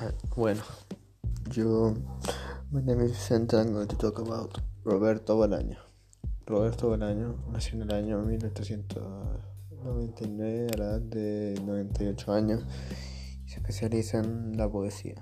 Ah, bueno, yo. My name is Vicente. I'm going to talk about Roberto Bolaño. Roberto Bolaño nació en el año 1899 a la edad de 98 años y se especializa en la poesía.